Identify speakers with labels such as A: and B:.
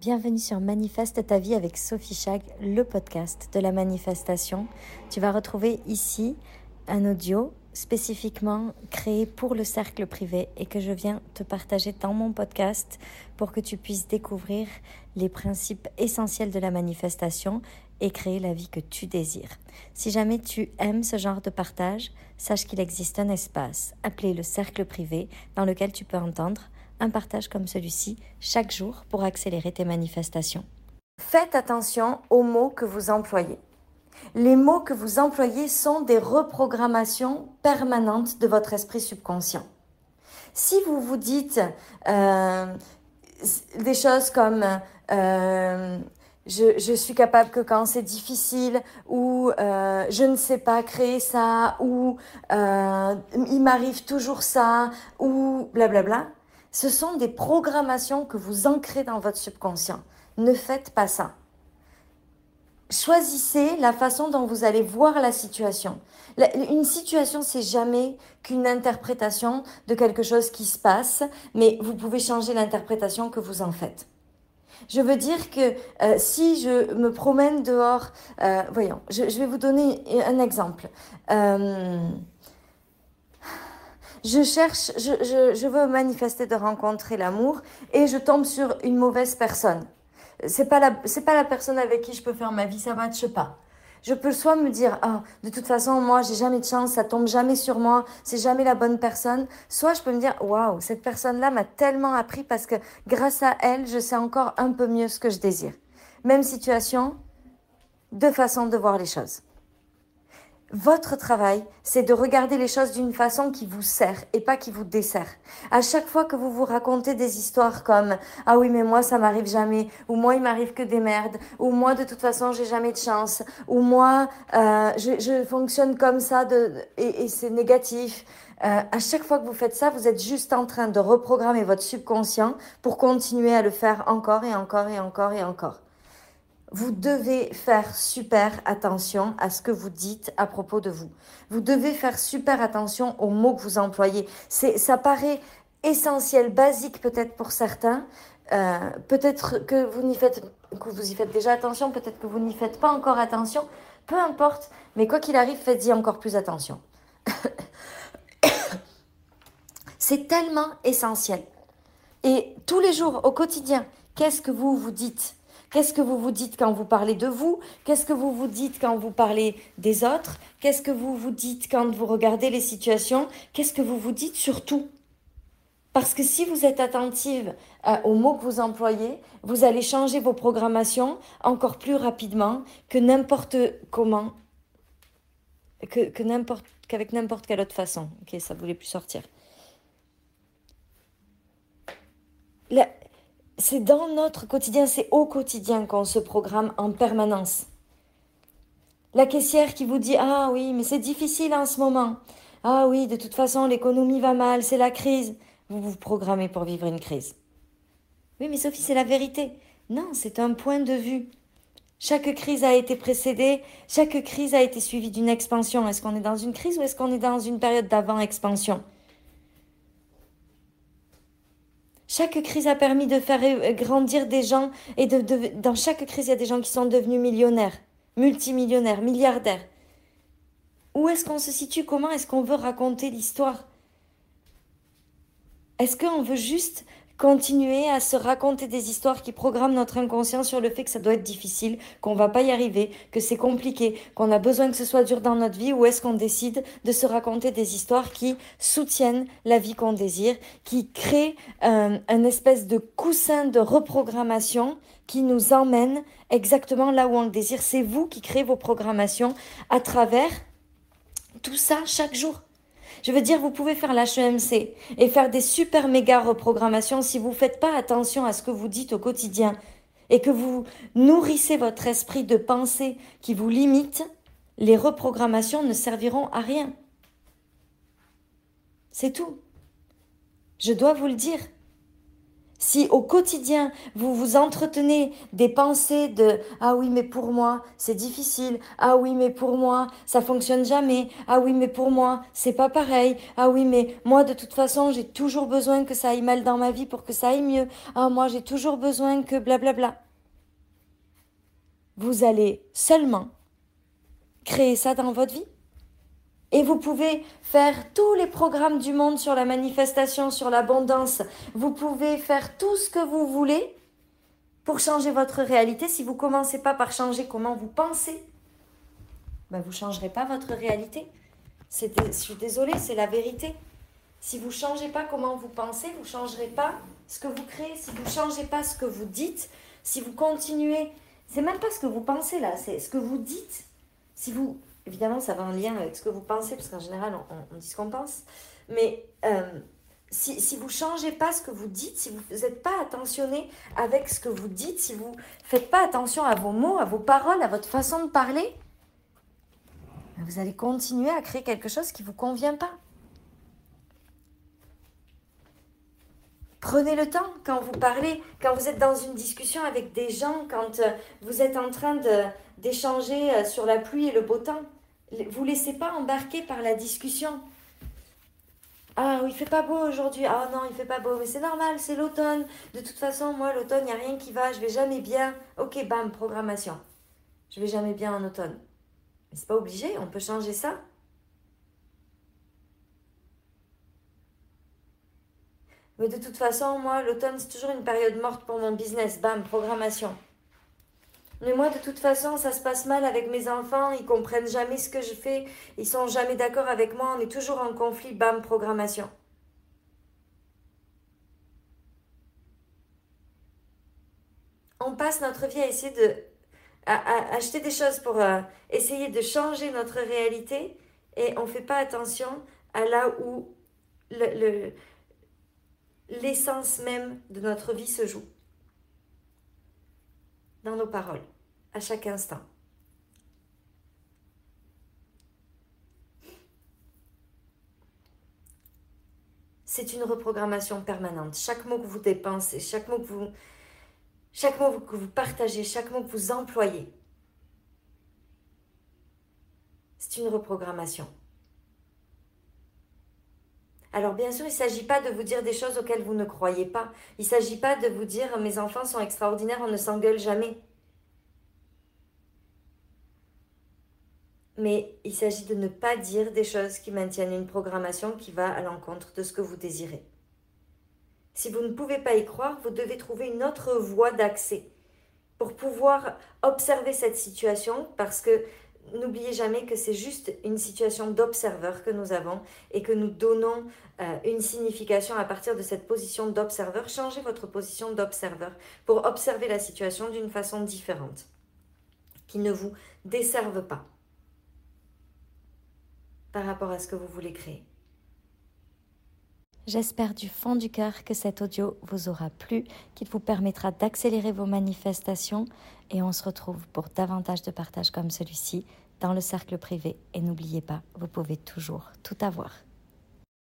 A: Bienvenue sur Manifeste ta vie avec Sophie Chag, le podcast de la manifestation. Tu vas retrouver ici un audio spécifiquement créé pour le cercle privé et que je viens te partager dans mon podcast pour que tu puisses découvrir les principes essentiels de la manifestation et créer la vie que tu désires. Si jamais tu aimes ce genre de partage, sache qu'il existe un espace appelé le cercle privé dans lequel tu peux entendre un partage comme celui-ci chaque jour pour accélérer tes manifestations. Faites attention aux mots que vous employez. Les mots que vous employez sont des reprogrammations permanentes de votre esprit subconscient. Si vous vous dites euh, des choses comme euh, je, suis capable que quand c'est difficile ou euh, je ne sais pas créer ça ou il m'arrive toujours ça ou blablabla, ce sont des programmations que vous ancrez dans votre subconscient. Ne faites pas ça. Choisissez la façon dont vous allez voir la situation. une situation, c'est jamais qu'une interprétation de quelque chose qui se passe, mais vous pouvez changer l'interprétation que vous en faites. Je veux dire que euh, si je me promène dehors, euh, voyons, je, vais vous donner un exemple. Euh, je cherche, je, je veux manifester de rencontrer l'amour et je tombe sur une mauvaise personne c'est pas la c'est pas la personne avec qui je peux faire ma vie, ça matche pas. Je peux soit me dire ah de toute façon moi j'ai jamais de chance, ça tombe jamais sur moi, c'est jamais la bonne personne, soit je peux me dire waouh, cette personne-là m'a tellement appris parce que grâce à elle, je sais encore un peu mieux ce que je désire. Même situation, deux façons de voir les choses. Votre travail, c'est de regarder les choses d'une façon qui vous sert et pas qui vous dessert. À chaque fois que vous vous racontez des histoires comme ah oui mais moi ça m'arrive jamais ou moi il m'arrive que des merdes ou moi de toute façon j'ai jamais de chance ou moi euh, je, je, fonctionne comme ça de, et, et c'est négatif. Euh, à chaque fois que vous faites ça, vous êtes juste en train de reprogrammer votre subconscient pour continuer à le faire encore et encore et encore et encore vous devez faire super attention à ce que vous dites à propos de vous. Vous devez faire super attention aux mots que vous employez. C'est, ça paraît essentiel, basique peut-être pour certains. Euh, peut-être que vous n'y faites, que vous y faites déjà attention, peut-être que vous n'y faites pas encore attention. Peu importe, mais quoi qu'il arrive, faites-y encore plus attention. C'est tellement essentiel. Et tous les jours, au quotidien, qu'est-ce que vous vous dites? Qu'est-ce que vous vous dites quand vous parlez de vous? Qu'est-ce que vous vous dites quand vous parlez des autres? Qu'est-ce que vous vous dites quand vous regardez les situations? Qu'est-ce que vous vous dites surtout? Parce que si vous êtes attentive euh, aux mots que vous employez, vous allez changer vos programmations encore plus rapidement que n'importe comment, que, n'importe qu'avec n'importe quelle autre façon. Ok, ça voulait plus sortir. C'est dans notre quotidien, c'est au quotidien qu'on se programme en permanence. La caissière qui vous dit Ah oui, mais c'est difficile en ce moment. Ah oui, de toute façon, l'économie va mal, c'est la crise. Vous vous programmez pour vivre une crise. Oui, mais Sophie, c'est la vérité. Non, c'est un point de vue. Chaque crise a été précédée, chaque crise a été suivie d'une expansion. Est-ce qu'on est dans une crise ou est-ce qu'on est dans une période d'avant-expansion? Chaque crise a permis de faire euh, grandir des gens et de, dans chaque crise, il y a des gens qui sont devenus millionnaires, multimillionnaires, milliardaires. Où est-ce qu'on se situe? Comment est-ce qu'on veut raconter l'histoire? Est-ce qu'on veut juste continuer à se raconter des histoires qui programment notre inconscient sur le fait que ça doit être difficile, qu'on va pas y arriver, que c'est compliqué, qu'on a besoin que ce soit dur dans notre vie, ou est-ce qu'on décide de se raconter des histoires qui soutiennent la vie qu'on désire, qui créent euh, un espèce de coussin de reprogrammation qui nous emmène exactement là où on le désire. C'est vous qui créez vos programmations à travers tout ça chaque jour. Je veux dire, vous pouvez faire l'HEMC et faire des super méga reprogrammations si vous ne faites pas attention à ce que vous dites au quotidien et que vous nourrissez votre esprit de pensée qui vous limite, les reprogrammations ne serviront à rien. C'est tout. Je dois vous le dire. Si au quotidien, vous vous entretenez des pensées de Ah oui, mais pour moi, c'est difficile. Ah oui, mais pour moi, ça fonctionne jamais. Ah oui, mais pour moi, c'est pas pareil. Ah oui, mais moi, de toute façon, j'ai toujours besoin que ça aille mal dans ma vie pour que ça aille mieux. Ah, moi, j'ai toujours besoin que blablabla. Vous allez seulement créer ça dans votre vie? Et vous pouvez faire tous les programmes du monde sur la manifestation, sur l'abondance. Vous pouvez faire tout ce que vous voulez pour changer votre réalité. Si vous ne commencez pas par changer comment vous pensez, ben vous changerez pas votre réalité. je suis désolée, c'est la vérité. Si vous ne changez pas comment vous pensez, vous ne changerez pas ce que vous créez. Si vous ne changez pas ce que vous dites, si vous continuez, c'est même pas ce que vous pensez là, c'est ce que vous dites. Si vous évidemment, ça va en lien avec ce que vous pensez, parce qu'en général, on, dit ce qu'on pense. Mais euh, si, vous ne changez pas ce que vous dites, si vous n'êtes pas attentionné avec ce que vous dites, si vous ne faites pas attention à vos mots, à vos paroles, à votre façon de parler, vous allez continuer à créer quelque chose qui ne vous convient pas. Prenez le temps quand vous parlez, quand vous êtes dans une discussion avec des gens, quand euh, vous êtes en train d'échanger euh, sur la pluie et le beau temps. Vous laissez pas embarquer par la discussion. Ah, il fait pas beau aujourd'hui. Ah non, il fait pas beau. Mais c'est normal, c'est l'automne. De toute façon, moi, l'automne, il n'y a rien qui va. Je vais jamais bien. Ok, bam, programmation. Je vais jamais bien en automne. Mais c'est pas obligé, on peut changer ça. Mais de toute façon, moi, l'automne, c'est toujours une période morte pour mon business. Bam, programmation. Mais moi, de toute façon, ça se passe mal avec mes enfants. Ils comprennent jamais ce que je fais. Ils sont jamais d'accord avec moi. On est toujours en conflit. Bam, programmation. On passe notre vie à essayer de à, acheter des choses pour euh, essayer de changer notre réalité et on ne fait pas attention à là où le, l'essence même de notre vie se joue. Dans nos paroles, à chaque instant. C'est une reprogrammation permanente. Chaque mot que vous dépensez, chaque mot que vous, partagez, chaque mot que vous employez, c'est une reprogrammation. Alors bien sûr, il ne s'agit pas de vous dire des choses auxquelles vous ne croyez pas. Il ne s'agit pas de vous dire mes enfants sont extraordinaires, on ne s'engueule jamais. Mais il s'agit de ne pas dire des choses qui maintiennent une programmation qui va à l'encontre de ce que vous désirez. Si vous ne pouvez pas y croire, vous devez trouver une autre voie d'accès pour pouvoir observer cette situation parce que n'oubliez jamais que c'est juste une situation d'observeur que nous avons et que nous donnons euh, une signification à partir de cette position d'observeur. Changez votre position d'observeur pour observer la situation d'une façon différente, qui ne vous desserve pas par rapport à ce que vous voulez créer.
B: J'espère du fond du cœur que cet audio vous aura plu, qu'il vous permettra d'accélérer vos manifestations et on se retrouve pour davantage de partages comme celui-ci dans le cercle privé. Et n'oubliez pas, vous pouvez toujours tout avoir.